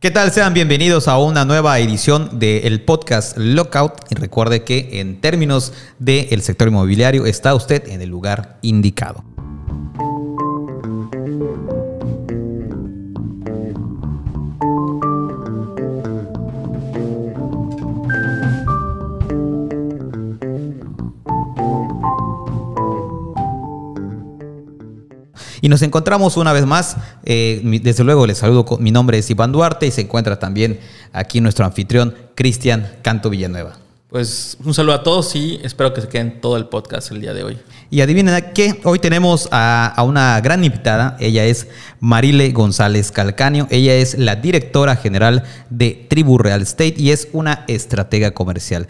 ¿Qué tal? Sean bienvenidos a una nueva edición del podcast Lockout. Y recuerde que en términos del sector inmobiliario está usted en el lugar indicado. Y nos encontramos una vez más. Eh, desde luego les saludo. Mi nombre es Iván Duarte y se encuentra también aquí nuestro anfitrión, Cristian Canto Villanueva. Pues un saludo a todos y espero que se queden todo el podcast el día de hoy. Y adivinen qué, hoy tenemos a, a, una gran invitada, ella es Marile González Calcaño, ella es la directora general de Tribu Real Estate y es una estratega comercial.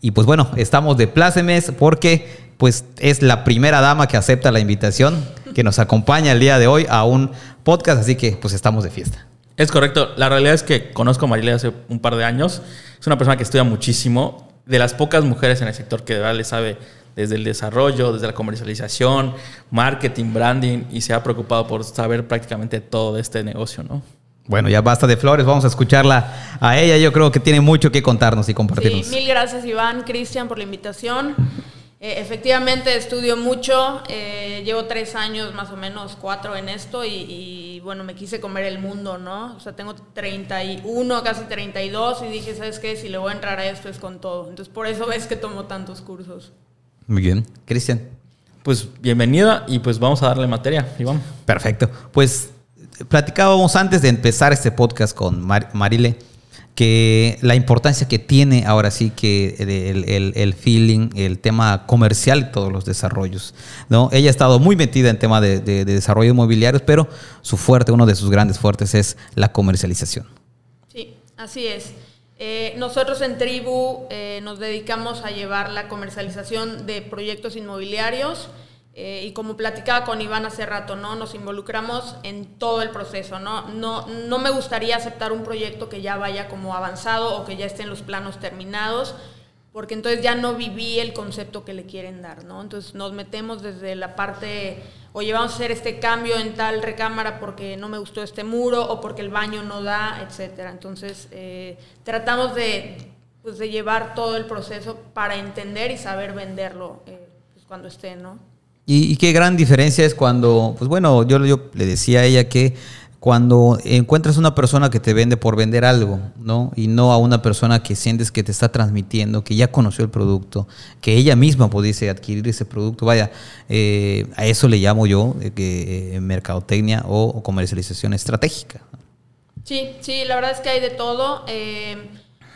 Y pues bueno, estamos de plácemes porque pues es la primera dama que acepta la invitación, que nos acompaña el día de hoy a un podcast, así que pues estamos de fiesta. Es correcto. La realidad es que conozco a Marile hace un par de años. Es una persona que estudia muchísimo. De las pocas mujeres en el sector que de verdad le sabe desde el desarrollo, desde la comercialización, marketing, branding y se ha preocupado por saber prácticamente todo de este negocio, ¿no? Bueno, ya basta de flores, vamos a escucharla a ella. Yo creo que tiene mucho que contarnos y compartirnos. Sí, mil gracias Iván, Cristian, por la invitación. Eh, efectivamente estudio mucho, eh, llevo tres años más o menos, cuatro en esto y, bueno, me quise comer el mundo, ¿no? O sea, tengo 31, casi 32 y dije, ¿sabes qué? Si le voy a entrar a esto es con todo. Entonces por eso ves que tomo tantos cursos. Muy bien. Cristian. Pues bienvenida y pues vamos a darle materia, Iván. Perfecto. Pues platicábamos antes de empezar este podcast con Marile que la importancia que tiene ahora sí que el, feeling, el tema comercial, todos los desarrollos. ¿no? Ella ha estado muy metida en tema de, desarrollo inmobiliario, pero su fuerte, uno de sus grandes fuertes es la comercialización. Sí, así es. Eh, nosotros en Tribu eh, nos dedicamos a llevar la comercialización de proyectos inmobiliarios eh, y como platicaba con Iván hace rato, ¿no? Nos involucramos en todo el proceso, ¿no? No, no me gustaría aceptar un proyecto que ya vaya como avanzado o que ya esté en los planos terminados, porque entonces ya no viví el concepto que le quieren dar, ¿no? Entonces nos metemos desde la parte, oye, vamos a hacer este cambio en tal recámara porque no me gustó este muro o porque el baño no da, etcétera. Entonces eh, tratamos de, pues, de llevar todo el proceso para entender y saber venderlo eh, pues, cuando esté, ¿no? Y, qué gran diferencia es cuando, pues bueno, yo, le decía a ella que cuando encuentras una persona que te vende por vender algo, ¿no? Y no a una persona que sientes que te está transmitiendo, que ya conoció el producto, que ella misma pudiese adquirir ese producto. Vaya, eh, a eso le llamo yo eh, eh, mercadotecnia o, comercialización estratégica. Sí, sí, la verdad es que hay de todo.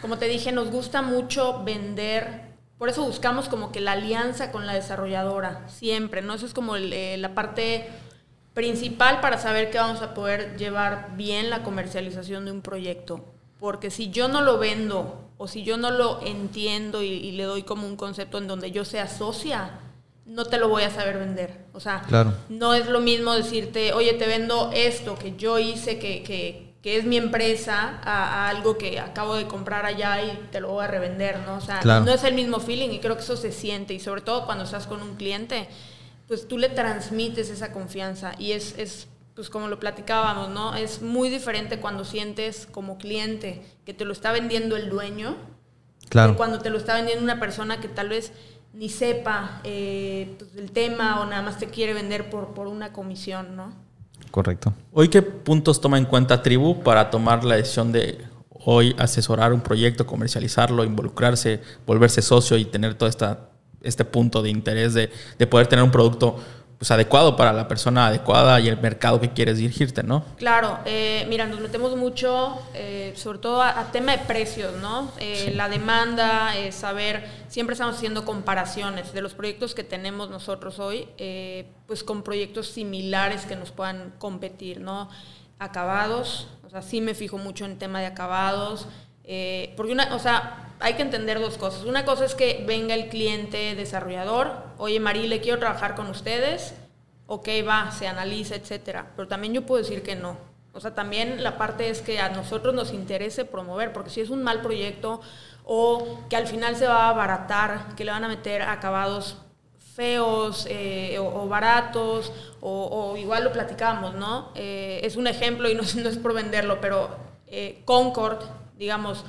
como te dije, nos gusta mucho vender por eso buscamos como que la alianza con la desarrolladora, siempre, ¿no? Eso es como eh, la parte principal para saber que vamos a poder llevar bien la comercialización de un proyecto. Porque si yo no lo vendo o si yo no lo entiendo y, le doy como un concepto en donde yo sea socia, no te lo voy a saber vender. O sea, no es lo mismo decirte, oye, te vendo esto que yo hice, que, que, que es mi empresa a, algo que acabo de comprar allá y te lo voy a revender, ¿no? O sea, no es el mismo feeling y creo que eso se siente y sobre todo cuando estás con un cliente, pues tú le transmites esa confianza y es, es pues como lo platicábamos, ¿no? Es muy diferente cuando sientes como cliente que te lo está vendiendo el dueño, claro. que cuando te lo está vendiendo una persona que tal vez ni sepa eh, pues, el tema o nada más te quiere vender por, por una comisión, ¿no? Correcto. ¿Hoy qué puntos toma en cuenta Tribu para tomar la decisión de hoy asesorar un proyecto, comercializarlo, involucrarse, volverse socio y tener todo esta, este punto de interés de, de poder tener un producto pues, adecuado para la persona adecuada y el mercado que quieres dirigirte, ¿no? Claro, eh, mira, nos metemos mucho, eh, sobre todo a, tema de precios, ¿no? Eh, la demanda, saber, siempre estamos haciendo comparaciones de los proyectos que tenemos nosotros hoy, pues con proyectos similares que nos puedan competir, ¿no? Acabados, o sea, sí me fijo mucho en tema de acabados, porque una, o sea, hay que entender dos cosas. Una cosa es que venga el cliente desarrollador, oye Marile, quiero trabajar con ustedes, ok, va, se analiza, etcétera. Pero también yo puedo decir que no. O sea, también la parte es que a nosotros nos interese promover, porque si es un mal proyecto o que al final se va a abaratar, que le van a meter acabados feos eh, o, baratos, o, igual lo platicamos, ¿no? Eh, es un ejemplo y no, no es por venderlo, pero eh, Concord, digamos,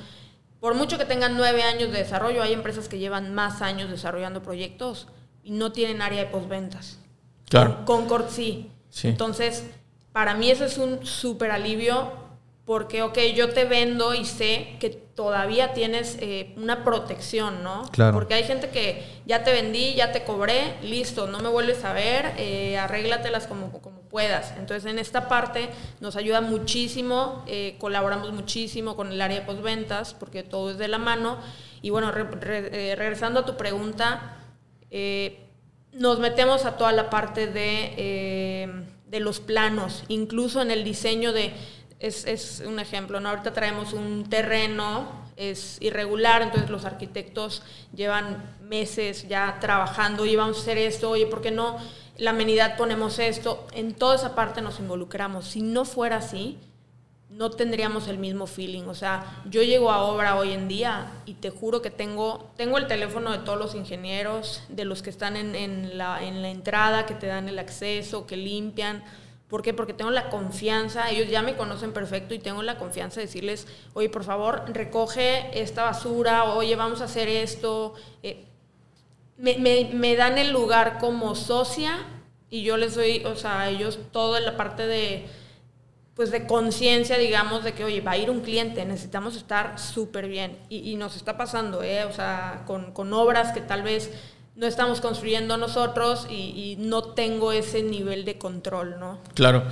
por mucho que tengan nueve años de desarrollo, hay empresas que llevan más años desarrollando proyectos y no tienen área de postventas. Claro. Concord sí. Sí. Entonces, para mí eso es un súper alivio porque, ok, yo te vendo y sé que todavía tienes eh, una protección, ¿no? Claro. Porque hay gente que ya te vendí, ya te cobré, listo, no me vuelves a ver, eh, arréglatelas como, como puedas. Entonces, en esta parte nos ayuda muchísimo, eh, colaboramos muchísimo con el área de postventas, porque todo es de la mano. Y bueno, eh, regresando a tu pregunta, eh, nos metemos a toda la parte de, eh, de los planos, incluso en el diseño de, es, es un ejemplo, ¿no? ahorita traemos un terreno, es irregular, entonces los arquitectos llevan meses ya trabajando, y vamos a hacer esto, oye, ¿por qué no? La amenidad ponemos esto, en toda esa parte nos involucramos. Si no fuera así, no tendríamos el mismo feeling. O sea, yo llego a obra hoy en día y te juro que tengo, tengo el teléfono de todos los ingenieros, de los que están en, en la, en la entrada, que te dan el acceso, que limpian. ¿Por qué? Porque tengo la confianza, ellos ya me conocen perfecto y tengo la confianza de decirles, oye, por favor, recoge esta basura, oye, vamos a hacer esto. Eh, me, me, me dan el lugar como socia y yo les doy, o sea, ellos toda la parte de, pues de conciencia, digamos, de que, oye, va a ir un cliente, necesitamos estar súper bien. Y, y nos está pasando, ¿eh? O sea, con, con obras que tal vez no estamos construyendo nosotros y no tengo ese nivel de control, ¿no? Claro.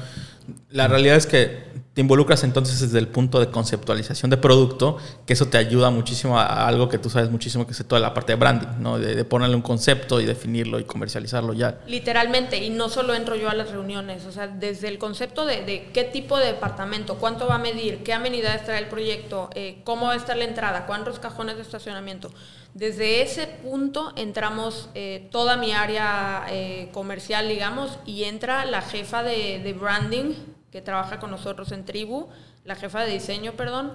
La realidad es que te involucras entonces desde el punto de conceptualización de producto, que eso te ayuda muchísimo a, algo que tú sabes muchísimo, que es toda la parte de branding, ¿no? De, ponerle un concepto y definirlo y comercializarlo ya. Literalmente, y no solo entro yo a las reuniones, o sea, desde el concepto de, qué tipo de departamento, cuánto va a medir, qué amenidades trae el proyecto, eh, cómo va a estar la entrada, cuántos cajones de estacionamiento. Desde ese punto entramos eh, toda mi área eh, comercial, digamos, y entra la jefa de branding que trabaja con nosotros en Tribu, la jefa de diseño, perdón.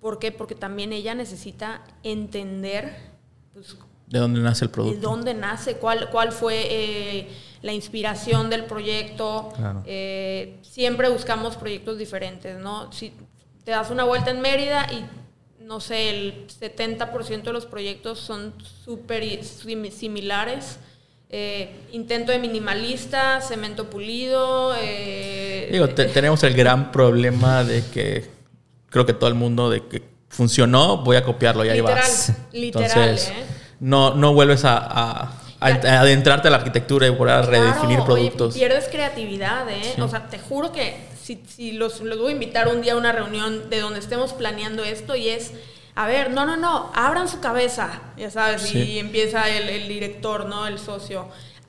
¿Por qué? Porque también ella necesita entender pues, ¿De dónde nace el ¿De producto? dónde nace? ¿Cuál, cuál fue eh, la inspiración del proyecto? Claro. Eh, siempre buscamos proyectos diferentes, ¿no? Si te das una vuelta en Mérida y, no sé, el 70% de los proyectos son súper similares. Eh, intento de minimalista, cemento pulido. eh, Digo, te- tenemos el gran problema de que creo que todo el mundo de que funcionó, voy a copiarlo y ahí Literal, vas. literal, Entonces, ¿eh? no, no vuelves a, a- a Ya. adentrarte a la arquitectura y volver a redefinir Claro, oye, productos. pierdes creatividad, ¿eh? Sí. O sea, te juro que si, si los, los voy a invitar un día a una reunión de donde estemos planeando esto y es, a ver, no, no, no, abran su cabeza, ya sabes, Sí. y empieza el, el director, ¿no? El socio.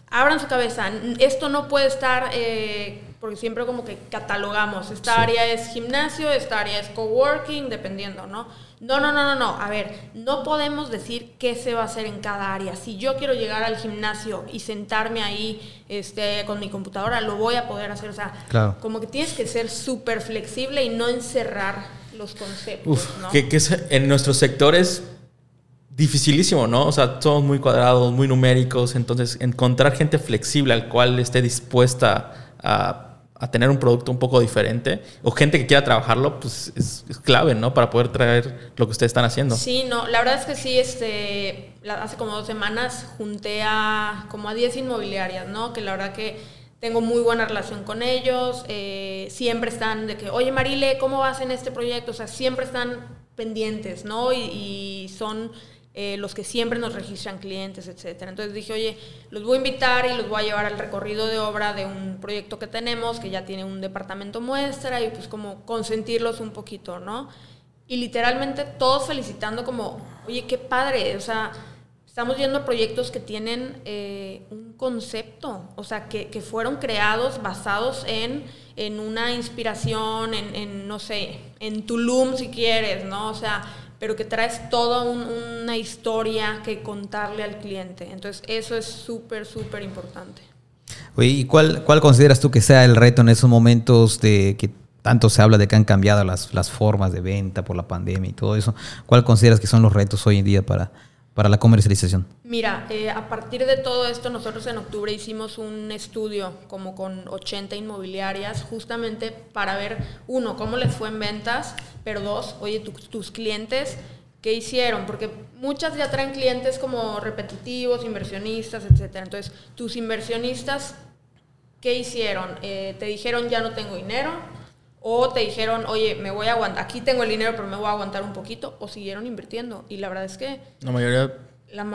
Abran su cabeza. Esto no puede estar, eh, porque siempre como que catalogamos. Esta Sí. área es gimnasio, esta área es coworking, dependiendo, ¿no? No, no, no, no, no. A ver, no podemos decir qué se va a hacer en cada área. Si yo quiero llegar al gimnasio y sentarme ahí este, con mi computadora, lo voy a poder hacer. O sea, Claro. como que tienes que ser súper flexible y no encerrar los conceptos, Uf, ¿no? que, que es- en nuestros sectores dificilísimo, ¿no? O sea, somos muy cuadrados, muy numéricos, entonces encontrar gente flexible al cual esté dispuesta a, a tener un producto un poco diferente o gente que quiera trabajarlo, pues es, es clave, ¿no? Para poder traer lo que ustedes están haciendo. Sí, no, la verdad es que sí, este, hace como dos semanas junté a como a 10 inmobiliarias, ¿no? Que la verdad que tengo muy buena relación con ellos, eh, siempre están de que, oye Marile, ¿cómo vas en este proyecto? O sea, siempre están pendientes, ¿no? Y, son eh, los que siempre nos registran clientes, etcétera. Entonces dije, oye, los voy a invitar y los voy a llevar al recorrido de obra de un proyecto que tenemos, que ya tiene un departamento muestra, y pues como consentirlos un poquito, ¿no? Y literalmente todos felicitando como, oye, qué padre, o sea, estamos viendo proyectos que tienen eh, un concepto, o sea, que, que fueron creados basados en, en una inspiración, en, en, no sé, en Tulum si quieres, ¿no? O sea, pero que traes toda un- una historia que contarle al cliente. Entonces, eso es súper, súper importante. Oye, ¿y cuál, cuál consideras tú que sea el reto en esos momentos de que tanto se habla de que han cambiado las, las formas de venta por la pandemia y todo eso? ¿Cuál consideras que son los retos hoy en día para, para la comercialización? Mira, eh, a partir de todo esto, nosotros en octubre hicimos un estudio como con 80 inmobiliarias, justamente para ver, uno, cómo les fue en ventas, pero dos, oye, tus clientes, ¿qué hicieron? Porque muchas ya traen clientes como repetitivos, inversionistas, etc. Entonces, tus inversionistas, ¿qué hicieron? Eh, te dijeron, ya no tengo dinero, o te dijeron, oye, me voy a aguantar, aquí tengo el dinero, pero me voy a aguantar un poquito, o siguieron invirtiendo. Y la verdad es que... La mayoría...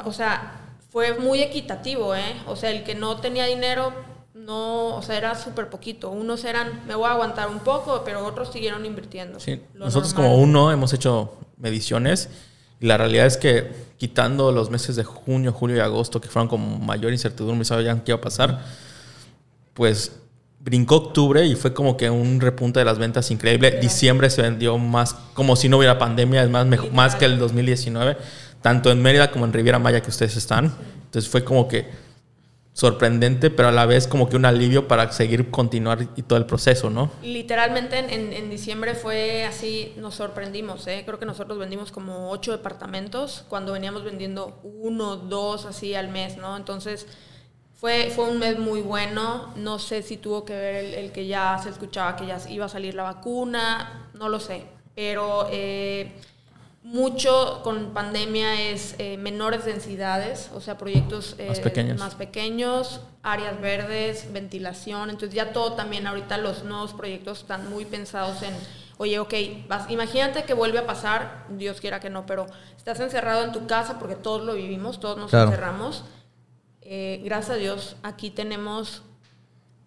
o sea, fue muy equitativo, ¿eh? O sea, el que no tenía dinero, no, o sea, era súper poquito. Unos eran, me voy a aguantar un poco, pero otros siguieron invirtiendo. Sí, nosotros como uno hemos hecho mediciones y la realidad es que quitando los meses de junio, julio y agosto, que fueron con mayor incertidumbre sabían qué iba a pasar, pues brincó octubre y fue como que un repunte de las ventas increíble. Diciembre se vendió más, como si no hubiera pandemia, es más, más que el 2019, tanto en Mérida como en Riviera Maya que ustedes están. Entonces fue como que sorprendente, pero a la vez como que un alivio para seguir continuar y todo el proceso, ¿no? Literalmente en, en diciembre fue así, nos sorprendimos, ¿eh? creo que nosotros vendimos como ocho departamentos cuando veníamos vendiendo uno, dos así al mes, ¿no? Entonces fue, fue un mes muy bueno, no sé si tuvo que ver el, que ya se escuchaba que ya iba a salir la vacuna, no lo sé, pero eh, mucho con pandemia es eh, menores densidades, o sea, proyectos más, eh, pequeños. más pequeños, áreas verdes, ventilación, entonces ya todo también ahorita los nuevos proyectos están muy pensados en oye, ok, imagínate que vuelve a pasar, Dios quiera que no, pero estás encerrado en tu casa porque todos lo vivimos, todos nos encerramos. Eh, gracias a Dios, aquí tenemos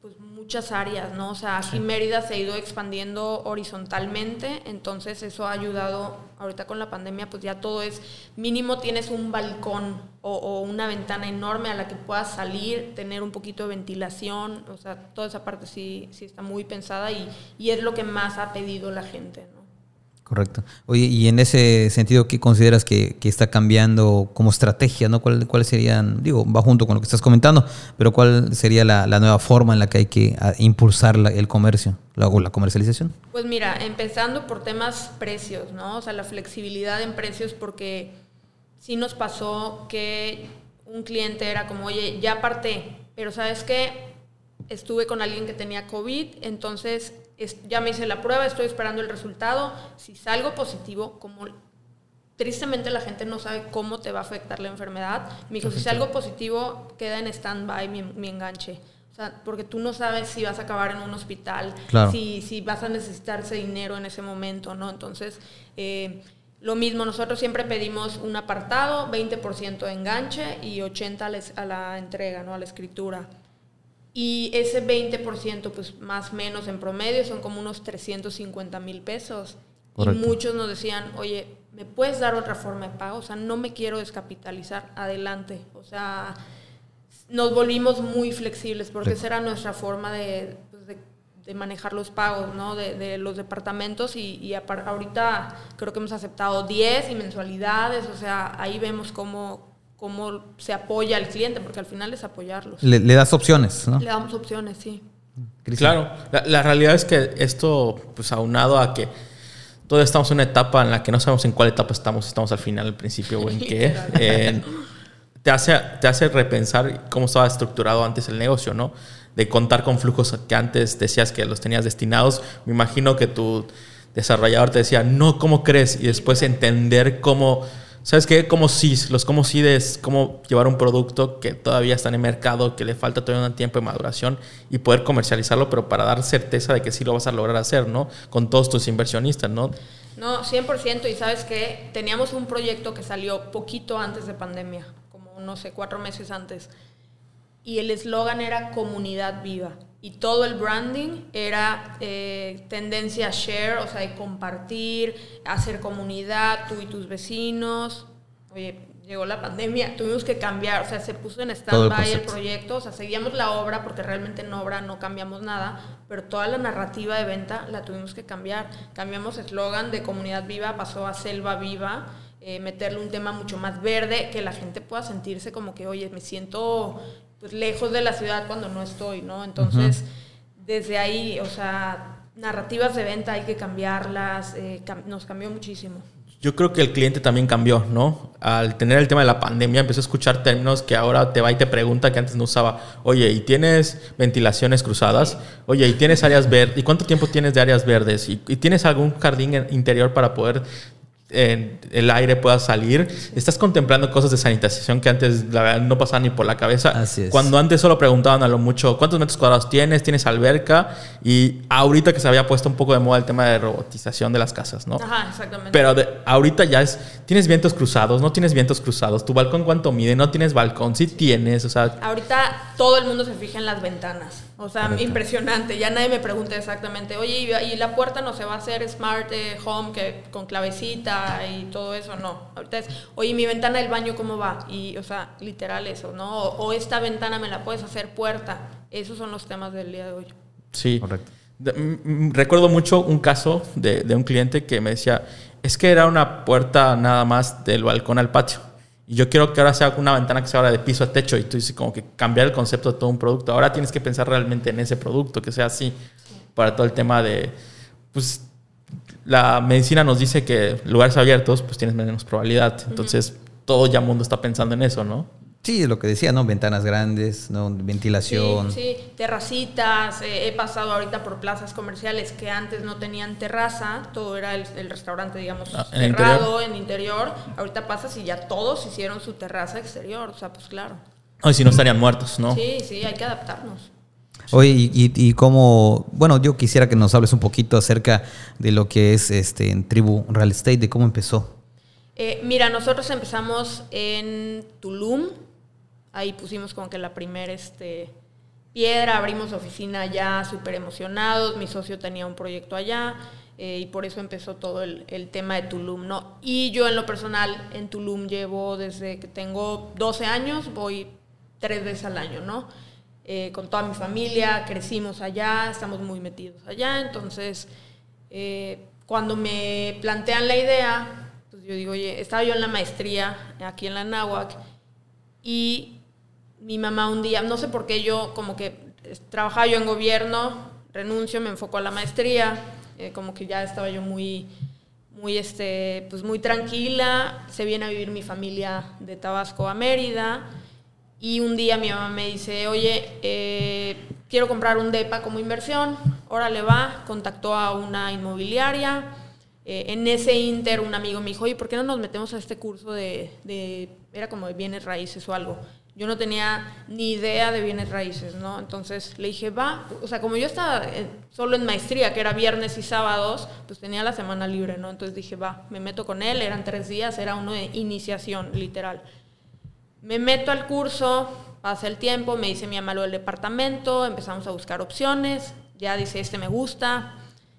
pues, muchas áreas, ¿no? O sea, aquí Mérida se ha ido expandiendo horizontalmente, entonces eso ha ayudado, ahorita con la pandemia, pues ya todo es, mínimo tienes un balcón o, una ventana enorme a la que puedas salir, tener un poquito de ventilación, o sea, toda esa parte sí, sí está muy pensada y, y es lo que más ha pedido la gente, ¿no? Correcto. Oye, y en ese sentido, ¿qué consideras que, está cambiando como estrategia? ¿no? ¿Cuáles cuál serían, digo, va junto con lo que estás comentando, pero cuál sería la, nueva forma en la que hay que impulsar el comercio o la comercialización? Pues mira, empezando por temas precios, ¿no? O sea, la flexibilidad en precios, porque sí nos pasó que un cliente era como, oye, ya aparté, pero ¿sabes qué? Estuve con alguien que tenía COVID, entonces ya me hice la prueba, estoy esperando el resultado. Si salgo positivo, como tristemente la gente no sabe cómo te va a afectar la enfermedad, me dijo, si salgo positivo, queda en stand-by mi, enganche. O sea, porque tú no sabes si vas a acabar en un hospital, si, si vas a necesitar ese dinero en ese momento, ¿no? Entonces, eh, lo mismo, nosotros siempre pedimos un apartado, 20% de enganche y 80% a la entrega, ¿no? A la escritura. Y ese 20%, pues más o menos en promedio, son como unos 350 mil pesos. Y muchos nos decían, oye, ¿me puedes dar otra forma de pago? O sea, no me quiero descapitalizar, adelante. O sea, nos volvimos muy flexibles porque esa era nuestra forma de, pues, de, manejar los pagos, ¿no? De, de los departamentos y, y, ahorita creo que hemos aceptado 10 y mensualidades, o sea, ahí vemos cómo, cómo se apoya al cliente, porque al final es apoyarlos. Le, das opciones, ¿no? Le damos opciones, sí. Claro, la, realidad es que esto, pues aunado a que todos estamos en una etapa en la que no sabemos en cuál etapa estamos, estamos al final, al principio o en qué, te, hace, te hace repensar cómo estaba estructurado antes el negocio, ¿no? De contar con flujos que antes decías que los tenías destinados. Me imagino que tu desarrollador te decía, no, ¿cómo crees? Y después entender cómo ¿Sabes qué? Como si los como si es como llevar un producto que todavía está en el mercado, que le falta todavía un tiempo de maduración y poder comercializarlo, pero para dar certeza de que sí lo vas a lograr hacer, ¿no? Con todos tus inversionistas, ¿no? No, 100%. Y sabes que teníamos un proyecto que salió poquito antes de pandemia, como no sé, cuatro meses antes. Y el eslogan era comunidad viva y todo el branding era eh, tendencia a share, o sea, de compartir, hacer comunidad, tú y tus vecinos. Oye, llegó la pandemia, tuvimos que cambiar, o sea, se puso en stand-by el, proyecto, o sea, seguíamos la obra porque realmente en obra no cambiamos nada, pero toda la narrativa de venta la tuvimos que cambiar. Cambiamos eslogan de comunidad viva, pasó a selva viva. Eh, meterle un tema mucho más verde, que la gente pueda sentirse como que, oye, me siento pues lejos de la ciudad cuando no estoy, ¿no? Entonces, desde ahí, o sea, narrativas de venta hay que cambiarlas, eh, nos cambió muchísimo. yo creo que el cliente también cambió, ¿no? Al tener el tema de la pandemia, empezó a escuchar términos que ahora te va y te pregunta que antes no usaba. Oye, ¿y tienes ventilaciones cruzadas? Oye, ¿y tienes áreas verdes? ¿Y cuánto tiempo tienes de áreas verdes? ¿Y, y tienes algún jardín interior para poder el aire pueda salir. Estás contemplando cosas de sanitización que antes la verdad no pasaban ni por la cabeza. Así es. Cuando antes solo preguntaban a lo mucho cuántos metros cuadrados tienes, tienes alberca y ahorita que se había puesto un poco de moda el tema de robotización de las casas, ¿no? Ajá, exactamente. Pero ahorita ya es, tienes vientos cruzados, no tienes vientos cruzados, tu balcón cuánto mide, no tienes balcón, sí tienes, o sea... Ahorita todo el mundo se fija en las ventanas. O sea, impresionante. Ya nadie me pregunta exactamente, oye, ¿y la puerta no se va a hacer smart eh, home que con clavecita y todo eso? No. Ahorita es, oye, mi ventana del baño, ¿cómo va? Y, o sea, literal eso, ¿no? O, esta ventana me la puedes hacer puerta. Esos son los temas del día de hoy. Sí. Correcto. recuerdo mucho un caso de, de un cliente que me decía, es que era una puerta nada más del balcón al patio. Y yo quiero que ahora sea una ventana que se abra de piso a techo y tú dices como que cambiar el concepto de todo un producto. Ahora tienes que pensar realmente en ese producto, que sea así, para todo el tema de, pues, la medicina nos dice que lugares abiertos, pues tienes menos probabilidad. Entonces, todo ya el mundo está pensando en eso, ¿no? Sí, lo que decía, ¿no? Ventanas grandes, ¿no? Ventilación. Sí, sí. terracitas. Eh, he pasado ahorita por plazas comerciales que antes no tenían terraza, todo era el, restaurante, digamos, ah, cerrado en interior. Ahorita pasas y ya todos hicieron su terraza exterior, o sea, pues claro. Ay, si no estarían muertos, ¿no? Sí, sí, hay que adaptarnos. Oye, y, y, cómo, bueno, yo quisiera que nos hables un poquito acerca de lo que es este en Tribu Real Estate, de cómo empezó. Eh, mira, nosotros empezamos en Tulum, Ahí pusimos como que la primera este, piedra, abrimos oficina allá súper emocionados, mi socio tenía un proyecto allá eh, y por eso empezó todo el, tema de Tulum, ¿no? Y yo en lo personal en Tulum llevo desde que tengo 12 años, voy tres veces al año, ¿no? Eh, con toda mi familia, crecimos allá, estamos muy metidos allá, entonces eh, cuando me plantean la idea, pues yo digo, oye, estaba yo en la maestría aquí en la Náhuac y mi mamá un día, no sé por qué yo como que trabajaba yo en gobierno, renuncio, me enfoco a la maestría, eh, como que ya estaba yo muy, muy, este, pues muy tranquila, se viene a vivir mi familia de Tabasco a Mérida y un día mi mamá me dice, oye, eh, quiero comprar un DEPA como inversión, órale va, contactó a una inmobiliaria. Eh, en ese inter un amigo me dijo, oye, ¿por qué no nos metemos a este curso de, de era como de bienes raíces o algo? Yo no tenía ni idea de bienes raíces, ¿no? Entonces le dije, va, o sea, como yo estaba solo en maestría, que era viernes y sábados, pues tenía la semana libre, ¿no? Entonces dije, va, me meto con él, eran tres días, era uno de iniciación, literal. Me meto al curso, pasa el tiempo, me dice mi mamá lo del departamento, empezamos a buscar opciones, ya dice, este me gusta,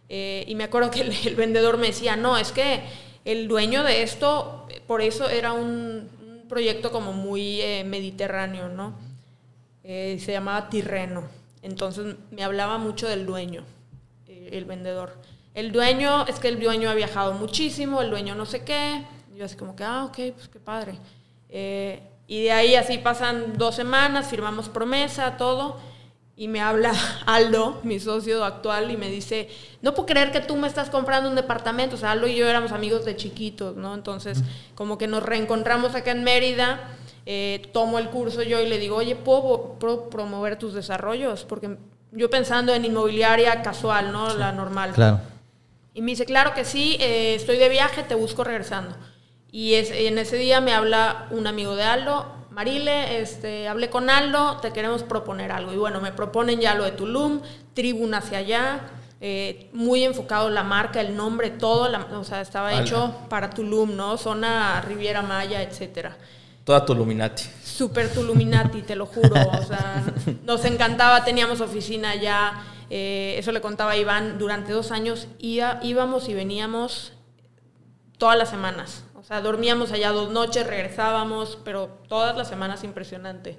eh, y me acuerdo que el vendedor me decía, no, es que el dueño de esto, por eso era un, proyecto como muy eh, mediterráneo, ¿no? Eh, se llamaba Tirreno. Entonces me hablaba mucho del dueño, eh, el vendedor. El dueño, es que el dueño ha viajado muchísimo, el dueño no sé qué. Yo así como que, ah, ok, pues qué padre. y de ahí así pasan dos semanas, firmamos promesa, todo y me habla Aldo, mi socio actual, y me dice, no puedo creer que tú me estás comprando un departamento. O sea, Aldo y yo éramos amigos de chiquitos, ¿no? Entonces, como que nos reencontramos acá en Mérida, eh, tomo el curso yo y le digo, oye, ¿puedo, promover tus desarrollos? Porque yo pensando en inmobiliaria casual, ¿no? La normal. Claro. Y me dice, claro que sí, eh, estoy de viaje, te busco regresando. Y es, en ese día me habla un amigo de Aldo, Marile, este, hablé con Aldo, te queremos proponer algo. Y bueno, me proponen ya lo de Tulum, Tribuna hacia allá, eh, muy enfocado la marca, el nombre, todo, o sea, estaba hecho para Tulum, ¿no? Zona Riviera Maya, etcétera. Toda Tuluminati. Super Tuluminati, te lo juro. O sea, nos encantaba, teníamos oficina allá. Eh, eso le contaba a Iván, durante dos años íbamos y veníamos todas las semanas. O sea, dormíamos allá dos noches, regresábamos, pero todas las semanas impresionante.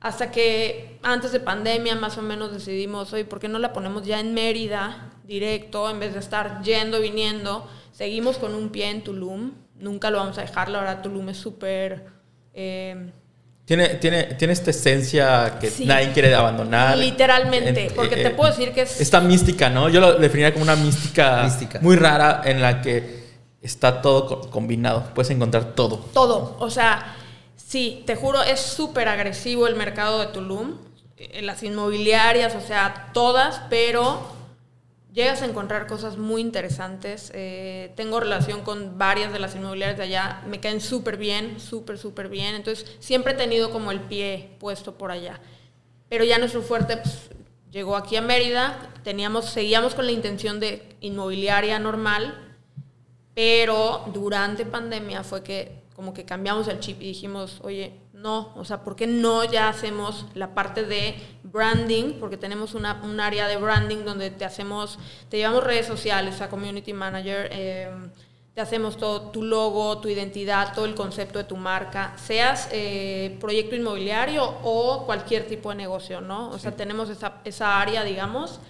Hasta que antes de pandemia más o menos decidimos, oye, ¿por qué no la ponemos ya en Mérida directo en vez de estar yendo, viniendo? Seguimos con un pie en Tulum, nunca lo vamos a dejar, la verdad Tulum es súper... Eh, tiene, tiene, tiene esta esencia que nadie quiere abandonar. Literalmente, porque te eh, puedo decir que es... Esta mística, ¿no? Yo lo definiría como una mística, mística. muy rara en la que está todo combinado. Puedes encontrar todo. Todo. O sea, sí, te juro, es súper agresivo el mercado de Tulum. Eh, las inmobiliarias, o sea, todas, pero llegas a encontrar cosas muy interesantes. Eh, tengo relación con varias de las inmobiliarias de allá. Me caen súper bien, súper, súper bien. Entonces, siempre he tenido como el pie puesto por allá. Pero ya nuestro fuerte pues, llegó aquí a Mérida. Teníamos, seguíamos con la intención de inmobiliaria normal, pero durante pandemia fue que como que cambiamos el chip y dijimos, oye, no, o sea, ¿por qué no ya hacemos la parte de branding? Porque tenemos una, un área de branding donde te hacemos, te llevamos redes sociales, a community manager, eh, te hacemos todo, tu logo, tu identidad, todo el concepto de tu marca, seas eh, proyecto inmobiliario o cualquier tipo de negocio, ¿no? O sea, tenemos esa, esa área, digamos,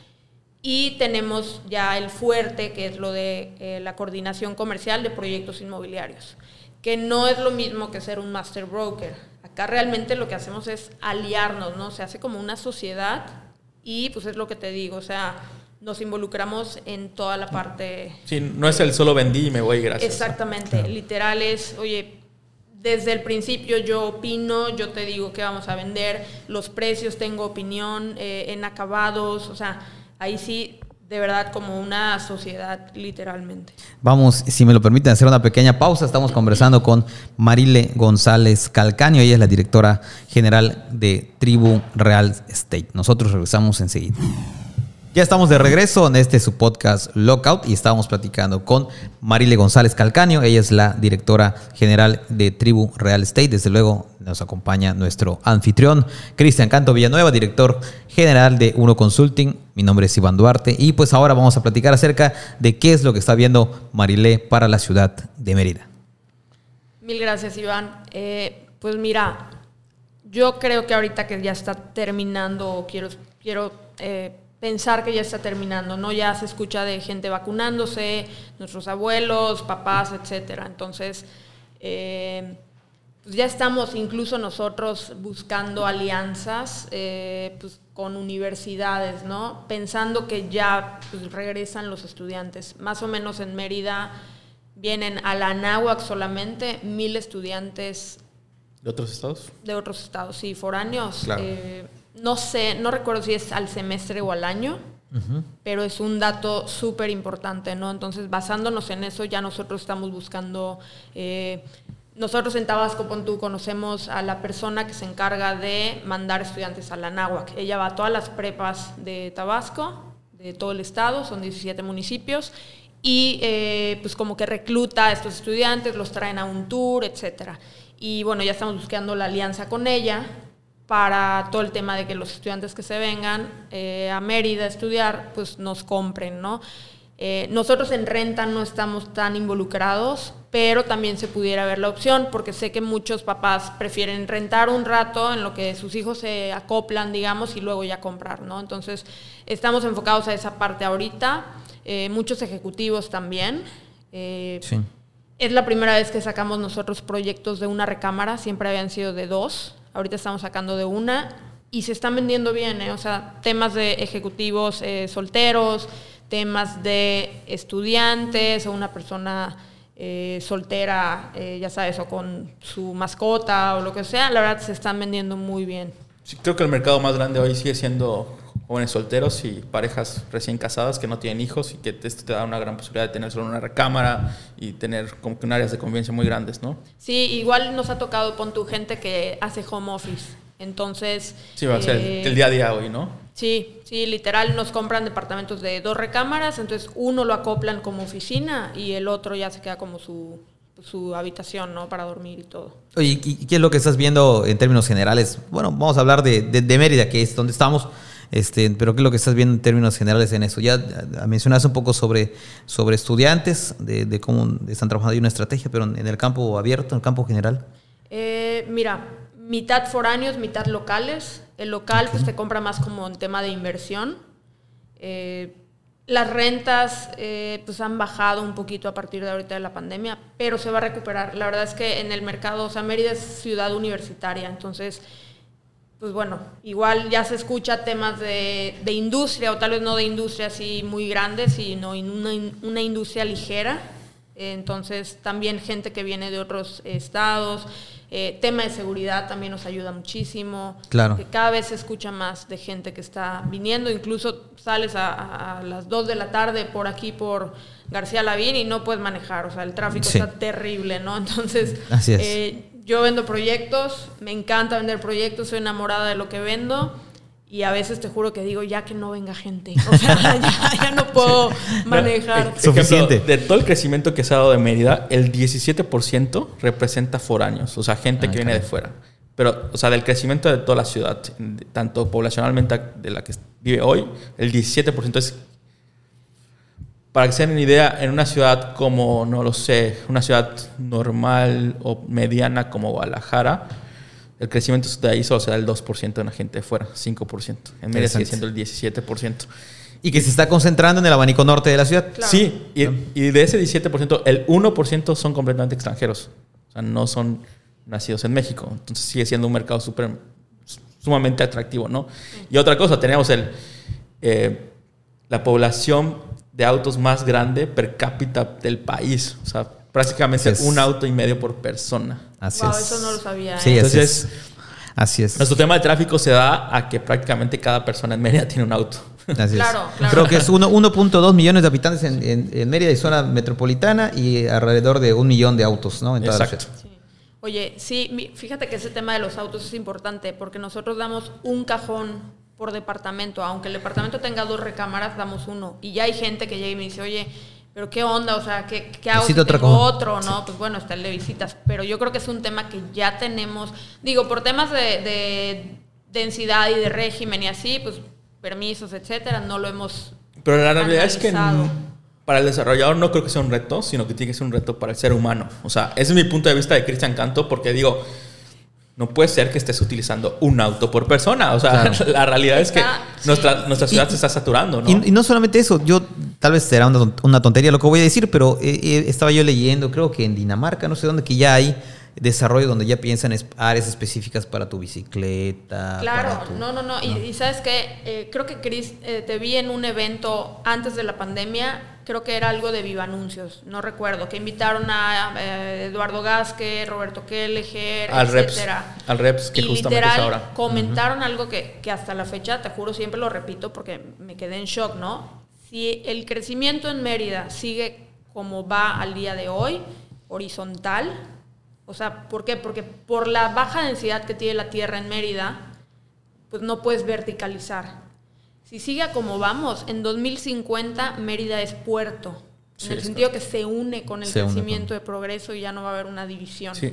y tenemos ya el fuerte, que es lo de eh, la coordinación comercial de proyectos inmobiliarios, que no es lo mismo que ser un master broker. Acá realmente lo que hacemos es aliarnos, ¿no? Se hace como una sociedad y pues es lo que te digo, o sea, nos involucramos en toda la parte... Sí, no es el solo vendí y me voy, gracias. Exactamente, literal es, oye, desde el principio yo opino, yo te digo qué vamos a vender, los precios tengo opinión, eh, en acabados, o sea ahí sí, de verdad, como una sociedad, literalmente. Vamos, si me lo permiten, hacer una pequeña pausa. Estamos conversando con Marile González Calcaño. Ella es la directora general de Tribu Real Estate. Nosotros regresamos enseguida. Ya estamos de regreso en este su podcast Lockout y estábamos platicando con Marile González Calcaño. Ella es la directora general de Tribu Real Estate. Desde luego nos acompaña nuestro anfitrión, Cristian Canto Villanueva, director general de Uno Consulting. Mi nombre es Iván Duarte y pues ahora vamos a platicar acerca de qué es lo que está viendo Marile para la ciudad de Mérida. Mil gracias, Iván. Eh, pues mira, yo creo que ahorita que ya está terminando, quiero, quiero eh, pensar que ya está terminando, ¿no? Ya se escucha de gente vacunándose, nuestros abuelos, papás, etcétera. Entonces, eh, pues ya estamos incluso nosotros buscando alianzas eh, pues con universidades, ¿no? Pensando que ya pues, regresan los estudiantes. Más o menos en Mérida vienen a la Anáhuac solamente mil estudiantes. ¿De otros estados? De otros estados, sí, foráneos. Claro. Eh, no sé, no recuerdo si es al semestre o al año, pero es un dato súper importante, ¿no? Entonces, basándonos en eso, ya nosotros estamos buscando... Eh, nosotros en Tabasco, tú, conocemos a la persona que se encarga de mandar estudiantes a la náhuac. Ella va a todas las prepas de Tabasco, de todo el estado, son 17 municipios, y eh, pues como que recluta a estos estudiantes, los traen a un tour, etcétera. Y bueno, ya estamos buscando la alianza con ella para todo el tema de que los estudiantes que se vengan eh, a Mérida a estudiar, pues nos compren, ¿no? Eh, nosotros en renta no estamos tan involucrados, pero también se pudiera ver la opción, porque sé que muchos papás prefieren rentar un rato en lo que sus hijos se acoplan, digamos, y luego ya comprar, ¿no? Entonces, estamos enfocados a esa parte ahorita, eh, muchos ejecutivos también. sí. Es la primera vez que sacamos nosotros proyectos de una recámara, siempre habían sido de dos. Ahorita estamos sacando de una y se están vendiendo bien, ¿eh? o sea, temas de ejecutivos eh, solteros, temas de estudiantes o una persona eh, soltera, ya sabes, o con su mascota o lo que sea, la verdad se están vendiendo muy bien. Sí, creo que el mercado más grande hoy sigue siendo jóvenes solteros y parejas recién casadas que no tienen hijos y que esto te da una gran posibilidad de tener solo una recámara y tener como que un áreas de convivencia muy grandes, ¿no? Sí, igual nos ha tocado con tu gente que hace home office. Entonces... Sí, va a ser el, día a día hoy, ¿no? Sí, sí, literal nos compran departamentos de dos recámaras, entonces uno lo acoplan como oficina y el otro ya se queda como su, su habitación, ¿no? Para dormir y todo. Oye, ¿y qué es lo que estás viendo en términos generales? Bueno, vamos a hablar de, de, de Mérida, que es donde estamos. Este, pero ¿qué es lo que estás viendo en términos generales en eso? Ya mencionaste un poco sobre, sobre estudiantes, de, cómo están trabajando ahí una estrategia, pero en el campo abierto, en el campo general. Eh, mira, mitad foráneos, mitad locales. El local pues te compra más como en tema de inversión. Eh, las rentas eh, pues han bajado un poquito a partir de ahorita de la pandemia, pero se va a recuperar. La verdad es que en el mercado, o sea, Mérida es ciudad universitaria, entonces pues bueno, igual ya se escucha temas de, industria, o tal vez no de industria así muy grande, sino en una, industria ligera. Entonces, también gente que viene de otros estados. Eh, tema de seguridad también nos ayuda muchísimo. Claro. Que cada vez se escucha más de gente que está viniendo. Incluso sales a, a las 2 de la tarde por aquí, por García Lavín, y no puedes manejar. O sea, el tráfico Sí. está terrible, ¿no? Entonces, Así es. eh, yo vendo proyectos, me encanta vender proyectos, soy enamorada de lo que vendo. Y a veces te juro que digo, ya que no venga gente. O sea, ya, ya no puedo manejar. Ejemplo, Suficiente. de todo el crecimiento que se ha dado de Mérida, el 17% representa foráneos, o sea, gente Ah, que viene de fuera. Pero, o sea, del crecimiento de toda la ciudad, tanto poblacionalmente de la que vive hoy, el 17% es. Para que se den una idea, en una ciudad como, no lo sé, una ciudad normal o mediana como Guadalajara, el crecimiento de ahí solo se da el 2% de la gente de fuera, 5%. En Mérida sigue siendo el 17%. Y que se está concentrando en el abanico norte de la ciudad. Claro. Sí, y, y de ese 17%, el 1% son completamente extranjeros. O sea, no son nacidos en México. Entonces sigue siendo un mercado súper sumamente atractivo, ¿no? Y otra cosa, tenemos el, eh, la población de autos más grande per cápita del país. O sea, prácticamente Así es. un auto y medio por persona. Así Wow, es. eso no lo sabía, Sí, ¿eh? así Entonces, es. Así es. Nuestro tema de tráfico se da a que prácticamente cada persona en Mérida tiene un auto. Así es. Claro, claro. Creo que es uno- 1.2 millones de habitantes en, en- en Mérida y zona metropolitana y alrededor de un millón de autos, ¿no? En toda la Exacto. ciudad. Sí. Oye, sí, mi- fíjate que ese tema de los autos es importante porque nosotros damos un cajón por departamento. Aunque el departamento tenga dos recámaras, damos uno. Y ya hay gente que llega y me dice, oye, pero qué onda, o sea, ¿qué, qué hago Necesito otro tengo cajón. otro? No, pues bueno, está el de visitas. Pero yo creo que es un tema que ya tenemos, digo, por temas de, de densidad y de régimen y así, pues permisos, etcétera, no lo hemos Pero la realidad es que analizado. n- para el desarrollador no creo que sea un reto, sino que tiene que ser un reto para el ser humano. O sea, ese es mi punto de vista de Cristian Canto, porque digo, no puede ser que estés utilizando un auto por persona. O sea, Claro. la realidad es que nuestra, nuestra ciudad Y- se está saturando, ¿no? Y, y no solamente eso, yo tal vez será una, una tontería lo que voy a decir, pero eh, eh, estaba yo leyendo, creo que en Dinamarca, no sé dónde, que ya hay desarrollo donde ya piensan en áreas específicas para tu bicicleta. Claro, para tu- no, no, no. Y, y sabes que creo que Chris, eh, te vi en un evento antes de la pandemia, creo que era algo de Viva Anuncios, no recuerdo, que invitaron a eh, Eduardo Gasque, Roberto Kelleher, al Reps, etcétera. al Reps que y justamente literal es ahora. comentaron algo que, que hasta la fecha, te juro, siempre lo repito porque me quedé en shock, ¿no? Si el crecimiento en Mérida sigue como va al día de hoy, horizontal, o sea, ¿por qué? Porque por la baja densidad que tiene la tierra en Mérida, pues no puedes verticalizar. Si sigue como vamos, en 2050 Mérida es puerto. Sí, En el sentido que se une con el Se crecimiento de progreso y ya no va a haber una división. Sí.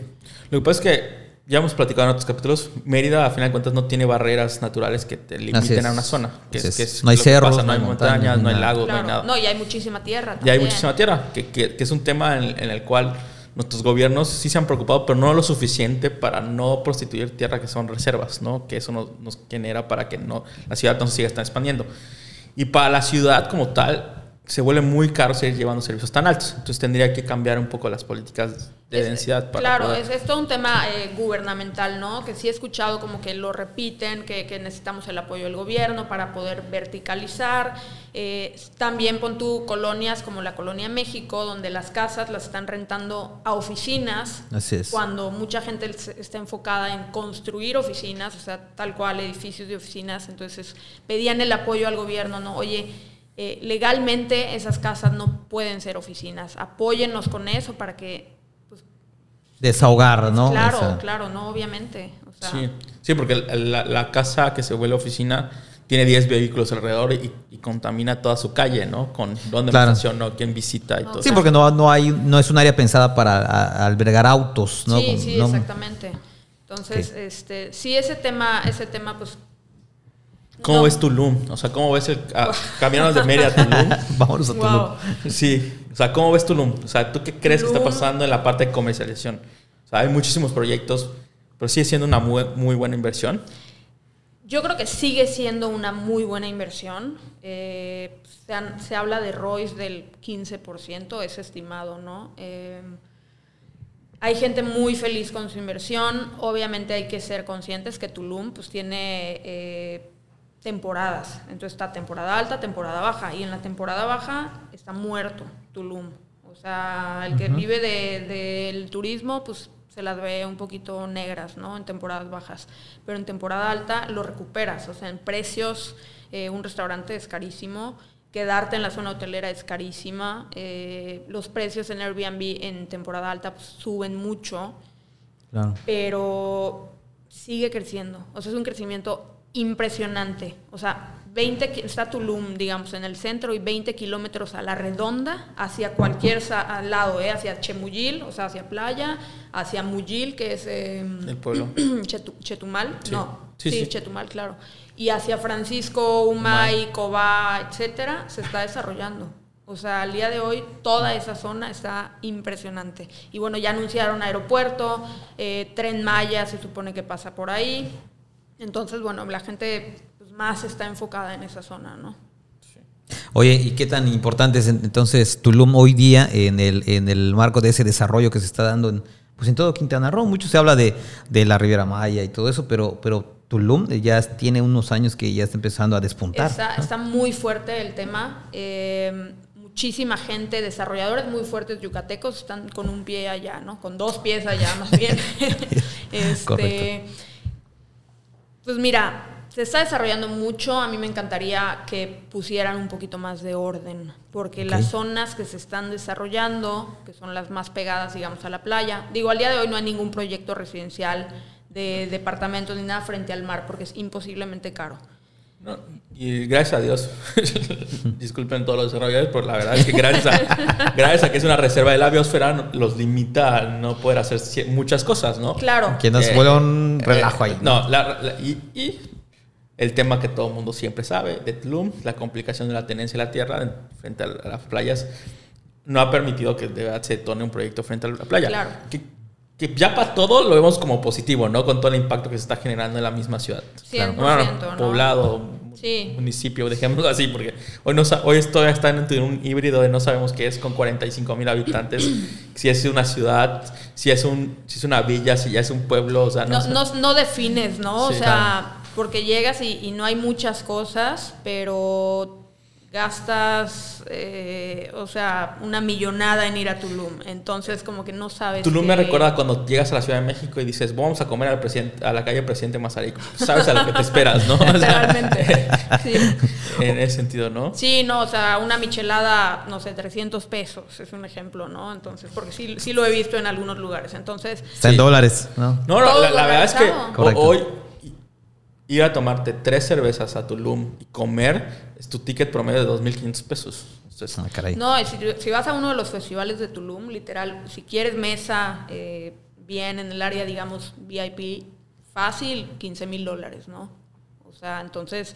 Lo que pasa es que ya hemos platicado en otros capítulos, Mérida a final de cuentas no tiene barreras naturales que te limiten a una zona. Que es, que es. es No hay que cerros, pasa, no hay montañas, no hay nada. lagos, no hay nada. No, y hay muchísima tierra. Y hay también. muchísima tierra, que, que- que es un tema en, en el cual nuestros gobiernos sí se han preocupado, pero no lo suficiente para no prostituir tierra que son reservas, ¿no? Que eso nos, nos genera para que no, la ciudad no se siga expandiendo. Y para la ciudad como tal, se vuelve muy caro seguir llevando servicios tan altos. Entonces tendría que cambiar un poco las políticas de Es- densidad para Claro, poder- es, es todo un tema eh, gubernamental, ¿no? Que sí he escuchado como que lo repiten, que, que necesitamos el apoyo del gobierno para poder verticalizar. Eh, también pon tú colonias como la colonia México, donde las casas las están rentando a oficinas. Así es. Cuando mucha gente está enfocada en construir oficinas, o sea, tal cual edificios de oficinas, entonces pedían el apoyo al gobierno, ¿no? Oye, eh, legalmente esas casas no pueden ser oficinas, apóyennos con eso para que pues, Desahogar, ¿no? Claro, Esa- claro, no, obviamente. O sea, Sí, sí porque la, la casa que se vuelve oficina tiene 10 vehículos alrededor y, y contamina toda su calle, ¿no? Con dónde Claro. me estaciono, quién visita y No, todo Sí, eso. porque no, no hay, no es un área pensada para a- albergar autos, ¿no? sí, Como- sí, no- exactamente. Entonces, este, sí, ese tema, ese tema, pues. ¿Cómo no. ves Tulum? O sea, ¿cómo ves el caminarnos de Mérida a Tulum? Vámonos a Tulum. Wow. Sí, o sea, ¿cómo ves Tulum? O sea, ¿tú qué crees que está pasando en la parte de comercialización? O sea, hay muchísimos proyectos, pero sigue siendo una muy, muy buena inversión. Yo creo que sigue siendo una muy buena inversión. Eh, se, han- se habla de ROIs del 15%, es estimado, ¿no? Eh, hay gente muy feliz con su inversión. Obviamente hay que ser conscientes que Tulum pues, tiene eh, temporadas. Entonces está temporada alta, temporada baja. Y en la temporada baja está muerto Tulum. O sea, el que vive del turismo, pues se las ve un poquito negras, ¿no? En temporadas bajas. Pero en temporada alta lo recuperas. O sea, en precios, eh, un restaurante es carísimo. Quedarte en la zona hotelera es carísima. Eh, los precios en Airbnb en temporada alta pues, suben mucho. Claro. Pero sigue creciendo. O sea, es un crecimiento impresionante. O sea, 20, está Tulum, digamos, en el centro y 20 kilómetros a la redonda hacia cualquier lado, ¿eh? hacia Chemuyil, o sea, hacia playa, hacia Muyil, que es... Em, el pueblo. Chetumal, no, sí, Chetumal, claro. Y hacia Francisco, Umay, Cobá, etcétera, se está desarrollando. O sea, al día de hoy toda esa zona está impresionante. Y bueno, ya anunciaron aeropuerto, eh, tren Maya se supone que pasa por ahí. Entonces, bueno, la gente más está enfocada en esa zona, ¿no? Oye, ¿y qué tan importante es entonces Tulum hoy día en el, en el marco de ese desarrollo que se está dando en, pues en todo Quintana Roo? Mucho se habla de, la Riviera Maya y todo eso, pero, pero Tulum ya tiene unos años que ya está empezando a despuntar. Está, muy fuerte el tema. Eh, muchísima gente, desarrolladores muy fuertes yucatecos están con un pie allá, ¿no? Con dos pies allá, más bien. este, Pues mira, se está desarrollando mucho. A mí me encantaría que pusieran un poquito más de orden, porque las zonas que se están desarrollando, que son las más pegadas, digamos, a la playa, digo, al día de hoy no hay ningún proyecto residencial de departamentos ni nada frente al mar, porque es imposiblemente caro. Y gracias a Dios, disculpen todos los desarrolladores, pero la verdad es que gracias a, gracias a que es una reserva de la biosfera, los limita a no poder hacer muchas cosas, ¿no? Claro. Que nos eh, un relajo ahí. Eh, no, y el tema que todo el mundo siempre sabe de Tulum, la complicación de la tenencia de la tierra frente a las playas, no ha permitido que de verdad se tone un proyecto frente a la playa. Claro. Que, ya para todo lo vemos como positivo, ¿no? Con todo el impacto que se está generando en la misma ciudad. 100%, bueno, poblado, municipio, dejémoslo así, porque hoy, no, hoy todavía está en un híbrido de no sabemos qué es con 45 mil habitantes, si es una ciudad, si es, un, si es una villa, si ya es un pueblo, o sea, no, no, no, defines, ¿no? o sea porque llegas y, no hay muchas cosas, pero gastas, eh, o sea, una millonada en ir a Tulum. Entonces, como que no sabes. Tulum me recuerda cuando llegas a la Ciudad de México y dices, vamos a comer al presidente, a la calle Presidente Mazarico. Sabes a lo que te esperas, ¿no? Realmente. sí. En ese sentido, ¿no? Sí, no, o sea, una michelada, no sé, 300 pesos es un ejemplo, ¿no? Entonces, porque sí, sí lo he visto en algunos lugares. Entonces. Está en dólares, ¿no? No, la, la verdad es que hoy ir a tomarte tres cervezas a Tulum y comer es tu ticket promedio de 2.500 pesos. Ah, no, si, vas a uno de los festivales de Tulum, literal, si quieres mesa eh, bien en el área, digamos, VIP, fácil, 15 mil dólares, ¿no? O sea, entonces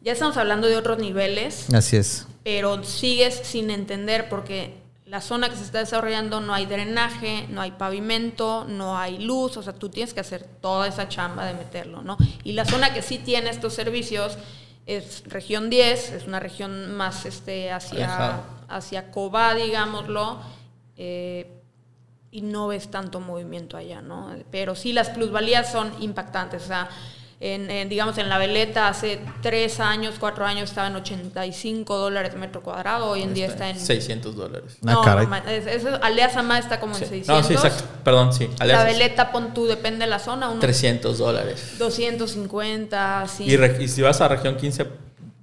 ya estamos hablando de otros niveles. Así es. Pero sigues sin entender porque la zona que se está desarrollando no hay drenaje, no hay pavimento, no hay luz, o sea, tú tienes que hacer toda esa chamba de meterlo, ¿no? Y la zona que sí tiene estos servicios es región 10, es una región más este, hacia, hacia Cobá, digámoslo, eh, y no ves tanto movimiento allá, ¿no? Pero sí las plusvalías son impactantes, o sea, en, digamos, en la veleta hace tres años, cuatro años estaba en 85 dólares metro cuadrado, hoy en día está en... 600 dólares. No, ah, Aldea Sama está como en 600. No, sí, exacto. Perdón, sí. la veleta, pon tú, depende de la zona. 300 dólares. 250, sí. Y, y si vas a región 15,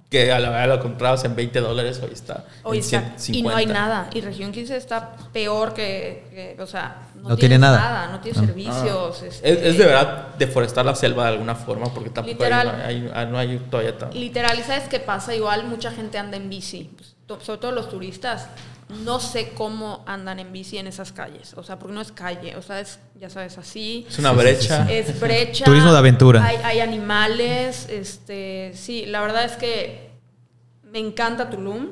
que a la verdad lo comprabas en 20 dólares, hoy está hoy está, Y no hay nada. Y región 15 está peor que, o sea, no, tiene nada. No tiene servicios. Ah. Este es, de verdad deforestar la selva de alguna forma, porque tampoco hay, no hay todavía tan... Literal, ¿y sabes qué pasa? Igual mucha gente anda en bici, pues, sobre todo los turistas. No sé cómo andan en bici en esas calles, o sea, porque no es calle, o sea, es, ya sabes, así. Es una brecha. es brecha. Turismo de aventura. Hay, hay animales, este, sí, la verdad es que me encanta Tulum,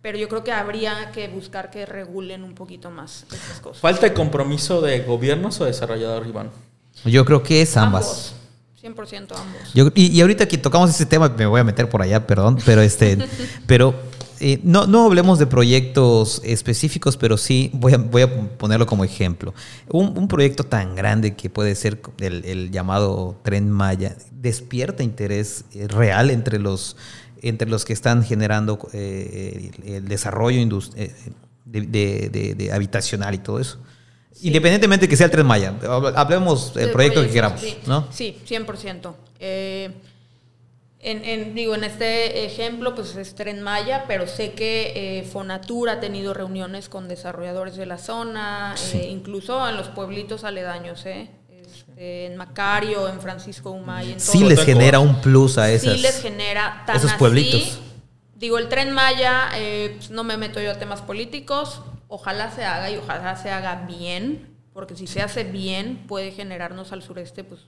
pero yo creo que habría que buscar que regulen un poquito más estas cosas. ¿Falta de compromiso de gobiernos o desarrollador, Iván? Yo creo que es ambas. 100% ambos. y, ahorita que tocamos ese tema, me voy a meter por allá, perdón, pero este, pero eh, no, no hablemos de proyectos específicos, pero sí voy a, voy a ponerlo como ejemplo. Un, proyecto tan grande que puede ser el, el llamado Tren Maya despierta interés eh, real entre los entre los que están generando eh, el desarrollo eh, de, habitacional y todo eso. Independientemente que sea el Tren Maya, hablemos del proyecto que queramos, sí. ¿no? Sí, 100%. Eh, en, digo, en este ejemplo, pues es Tren Maya, pero sé que eh, Fonatur ha tenido reuniones con desarrolladores de la zona, eh, incluso en los pueblitos aledaños, ¿eh? Este, en Macario, en Francisco Humay, en Sí les genera un plus a esas, sí les genera tan esos pueblitos. digo, el Tren Maya, eh, pues, no me meto yo a temas políticos, ojalá se haga y ojalá se haga bien, porque si se hace bien puede generarnos al sureste, pues...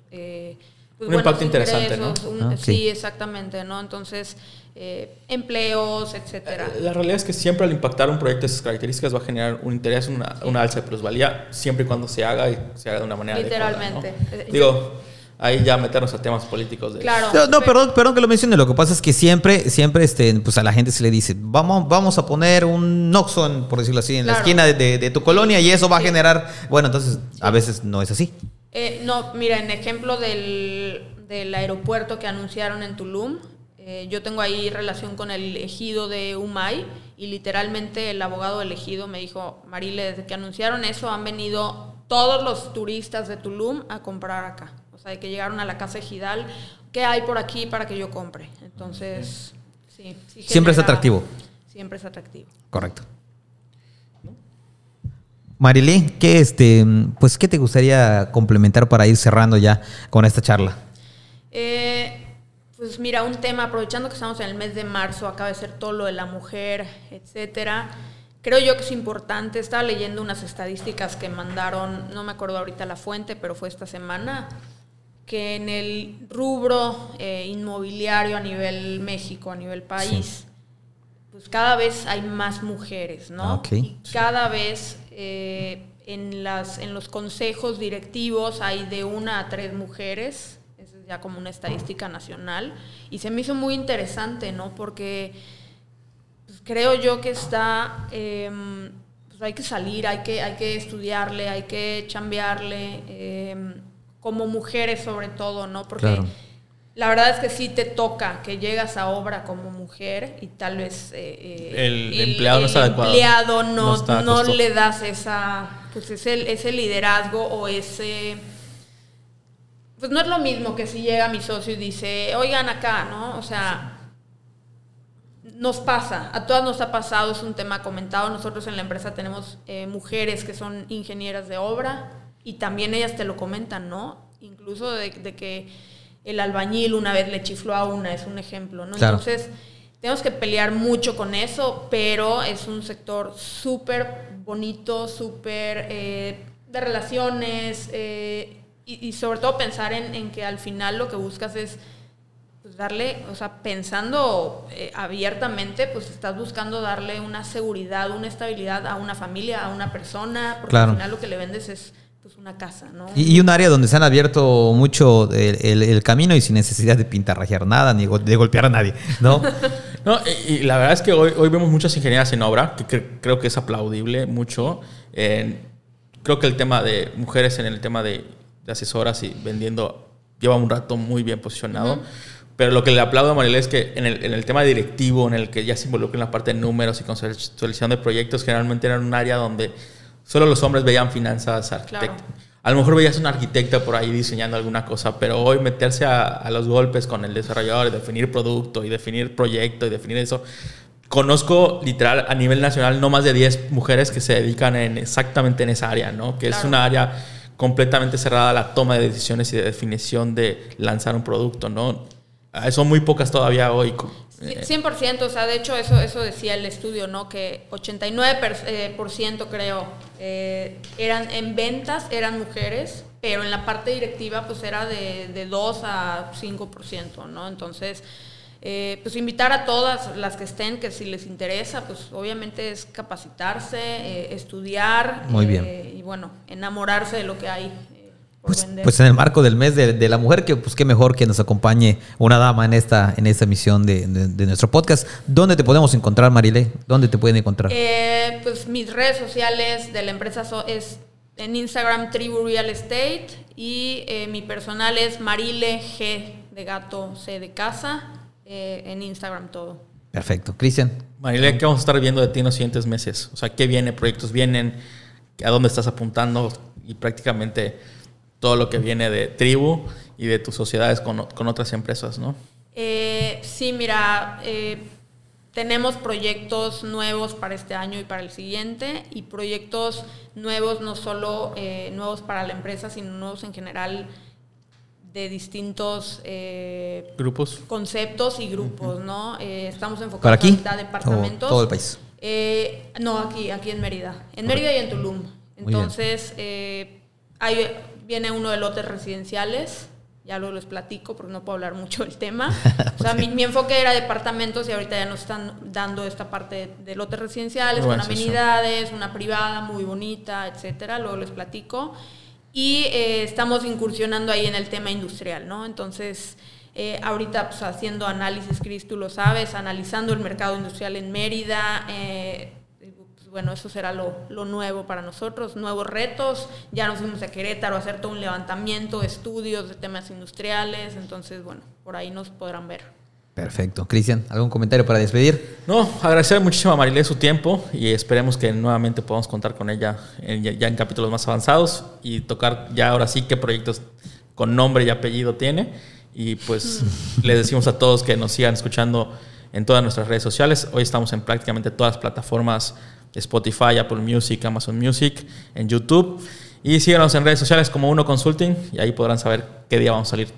Eh, pues, un impacto interesante, ¿no? Ah, sí, exactamente, ¿no? Entonces, eh, empleos, etcétera. La realidad es que siempre al impactar un proyecto de esas características va a generar un interés, una, una alza de plusvalía, siempre y cuando se haga y se haga de una manera Literalmente. Digo, ahí ya meternos a temas políticos. De claro. No, perdón, perdón que lo mencione. Lo que pasa es que siempre, siempre, este, pues a la gente se le dice, vamos, vamos a poner un Noxon, por decirlo así, en la esquina de, tu colonia y eso va a generar. Bueno, entonces a veces no es así. Eh, no, mira, en ejemplo del, aeropuerto que anunciaron en Tulum, eh, yo tengo ahí relación con el ejido de Umay y literalmente el abogado elegido me dijo, Marile, desde que anunciaron eso han venido todos los turistas de Tulum a comprar acá. O sea, de que llegaron a la casa ejidal, ¿qué hay por aquí para que yo compre? Entonces, sí. siempre es atractivo. Siempre es atractivo. Correcto. Marilí, ¿qué, este, pues, ¿qué te gustaría complementar para ir cerrando ya con esta charla? Eh, pues mira, un tema, aprovechando que estamos en el mes de marzo, acaba de ser todo lo de la mujer, etcétera. Creo yo que es importante, estaba leyendo unas estadísticas que mandaron, no me acuerdo ahorita la fuente, pero fue esta semana, que en el rubro eh, inmobiliario a nivel México, a nivel país, pues cada vez hay más mujeres, ¿no? Y cada vez eh, en, las, en los consejos directivos hay de una a tres mujeres, esa es ya como una estadística nacional, y se me hizo muy interesante, ¿no? Porque pues, creo yo que está, em, pues hay que salir, hay que, hay que estudiarle, hay que chambearle, em, como mujeres sobre todo, ¿no? Porque la verdad es que sí te toca que llegas a obra como mujer y tal vez eh, eh, el, empleado no está empleado no, no, le das esa pues ese, ese liderazgo o ese pues no es lo mismo que si llega mi socio y dice oigan acá no o sea nos pasa a todas nos ha pasado es un tema comentado. Nosotros en la empresa tenemos eh, mujeres que son ingenieras de obra y también ellas te lo comentan no incluso de que el albañil una vez le chifló a una, es un ejemplo, ¿no? Entonces, tenemos que pelear mucho con eso, pero es un sector súper bonito, súper eh, de relaciones eh, y, sobre todo pensar en, que al final lo que buscas es pues, darle, o sea, pensando eh, abiertamente, pues estás buscando darle una seguridad, una estabilidad a una familia, a una persona, porque al final lo que le vendes es pues una casa, ¿no? Y, un área donde se han abierto mucho el, camino y sin necesidad de pintarrajear nada ni de golpear a nadie, ¿no? no, y, la verdad es que hoy, hoy vemos muchas ingenierías en obra, que, creo que es aplaudible mucho. creo que el tema de mujeres en el tema de, asesoras y vendiendo lleva un rato muy bien posicionado. Pero lo que le aplaudo a Mariela es que en el, en el, tema directivo, en el que ya se involucra en la parte de números y conceptualización de proyectos, generalmente era un área donde Solo los hombres veían finanzas, arquitecto. A lo mejor veías un arquitecto por ahí diseñando alguna cosa, pero hoy meterse a, los golpes con el desarrollador y definir producto y definir proyecto y definir eso. Conozco literal a nivel nacional no más de 10 mujeres que se dedican en exactamente en esa área, ¿no? Que es una área completamente cerrada a la toma de decisiones y de definición de lanzar un producto, ¿no? Son muy pocas todavía hoy. 100%, o sea, de hecho eso, eso decía el estudio, ¿no? Que 89% eh, por ciento, creo eh, eran en ventas eran mujeres, pero en la parte directiva pues era de, de 2 a 5%, ¿no? Entonces, eh, pues invitar a todas las que estén, que si les interesa, pues obviamente es capacitarse, estudiar. Muy bien. y bueno, enamorarse de lo que hay pues, pues, en el marco del mes de, la mujer, que pues qué mejor que nos acompañe una dama en esta, en esta emisión de, nuestro podcast. ¿Dónde te podemos encontrar, Marile? ¿Dónde te pueden encontrar? Eh, pues mis redes sociales de la empresa es en Instagram Tribu Real Estate y eh, mi personal es Marile G de gato C de casa, eh, en Instagram todo. Perfecto. Cristian. Marilé, ¿qué vamos a estar viendo de ti en los siguientes meses? O sea, ¿qué viene? ¿Proyectos vienen? ¿A dónde estás apuntando? Y prácticamente todo lo que viene de Tribu y de tus sociedades con, con otras empresas, ¿no? Eh, sí, mira, eh, tenemos proyectos nuevos para este año y para el siguiente y proyectos nuevos no solo eh, nuevos para la empresa, sino nuevos en general de distintos grupos conceptos y grupos, ¿no? estamos enfocados ¿Para aquí? en departamentos. todo el país. no, aquí, aquí en Mérida. En Mérida y en Tulum. Entonces, hay, viene uno de lotes residenciales ya luego les platico porque no puedo hablar mucho del tema. o sea, mi, enfoque era departamentos y ahorita ya nos están dando esta parte de, lotes residenciales, con amenidades, una privada muy bonita, etcétera. Luego les platico. Y eh, estamos incursionando ahí en el tema industrial, ¿no? Entonces, eh, ahorita pues, haciendo análisis, Cris, tú lo sabes, analizando el mercado industrial en Mérida, eh, bueno, eso será lo, nuevo para nosotros, nuevos retos. Ya nos fuimos a Querétaro a hacer todo un levantamiento, estudios de temas industriales, entonces, bueno, por ahí nos podrán ver. Perfecto. Cristian, ¿algún comentario para despedir? No, agradecer muchísimo a Marilé su tiempo y esperemos que nuevamente podamos contar con ella ya en capítulos más avanzados y tocar ya ahora sí qué proyectos con nombre y apellido tiene. Y pues les decimos a todos que nos sigan escuchando en todas nuestras redes sociales. Hoy estamos en prácticamente todas las plataformas Spotify, Apple Music, Amazon Music, en YouTube. Y síganos en redes sociales como Uno Consulting y ahí podrán saber qué día vamos a salir.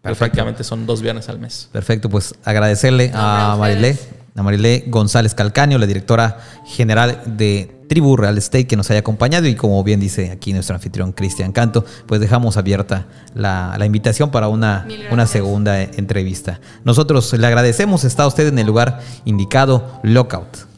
Prácticamente son dos viernes al mes. Perfecto, pues agradecerle a Marilé, a Marilé González Calcaño, la directora general de Tribu Real Estate, que nos haya acompañado y como bien dice aquí nuestro anfitrión Cristian Canto, pues dejamos abierta la, la invitación para una, una segunda entrevista. Nosotros le agradecemos, está usted en el lugar indicado, Lockout.